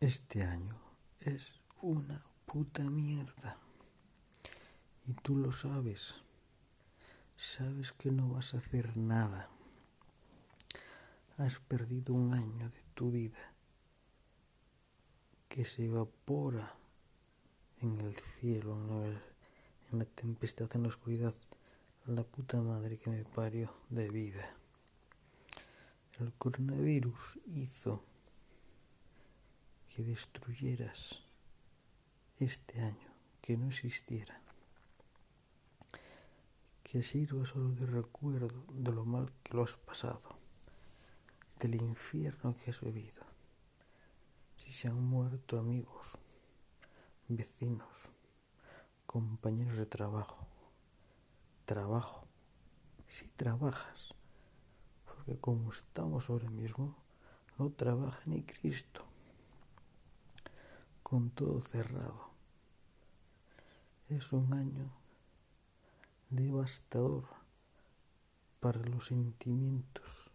Este año es una puta mierda. Y tú lo sabes. Sabes que no vas a hacer nada. Has perdido un año de tu vida que se evapora en el cielo, en la tempestad, en la oscuridad. La puta madre que me parió de vida. El coronavirus hizo que destruyeras este año, que no existiera, que sirva solo de recuerdo de lo mal que lo has pasado, del infierno que has bebido, si se han muerto amigos, vecinos, compañeros de trabajo, trabajo, si trabajas, porque como estamos ahora mismo, no trabaja ni Cristo con todo cerrado. Es un año devastador para los sentimientos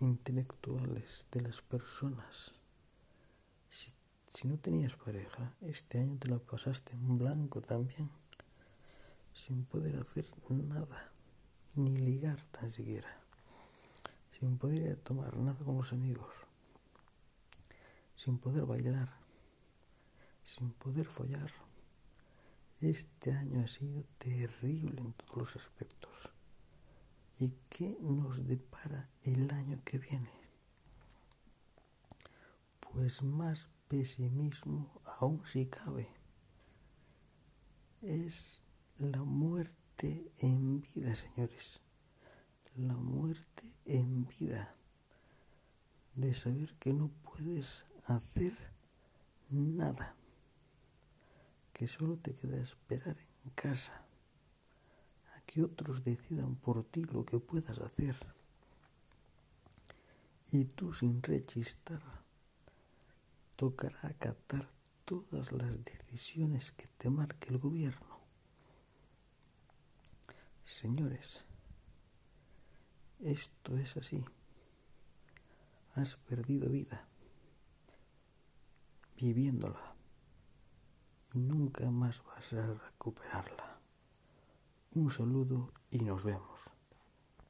intelectuales de las personas. Si, si, no tenías pareja, este año te la pasaste en blanco también, sin poder hacer nada, ni ligar tan siquiera, sin poder tomar nada con los amigos, sin poder bailar sin poder follar. Este año ha sido terrible en todos los aspectos. ¿Y qué nos depara el año que viene? Pues más pesimismo aún si cabe. Es la muerte en vida, señores. La muerte en vida. De saber que no puedes hacer nada que solo te queda esperar en casa a que otros decidan por ti lo que puedas hacer. Y tú sin rechistar tocará acatar todas las decisiones que te marque el gobierno. Señores, esto es así. Has perdido vida viviéndola nunca más vas a recuperarla. Un saludo y nos vemos.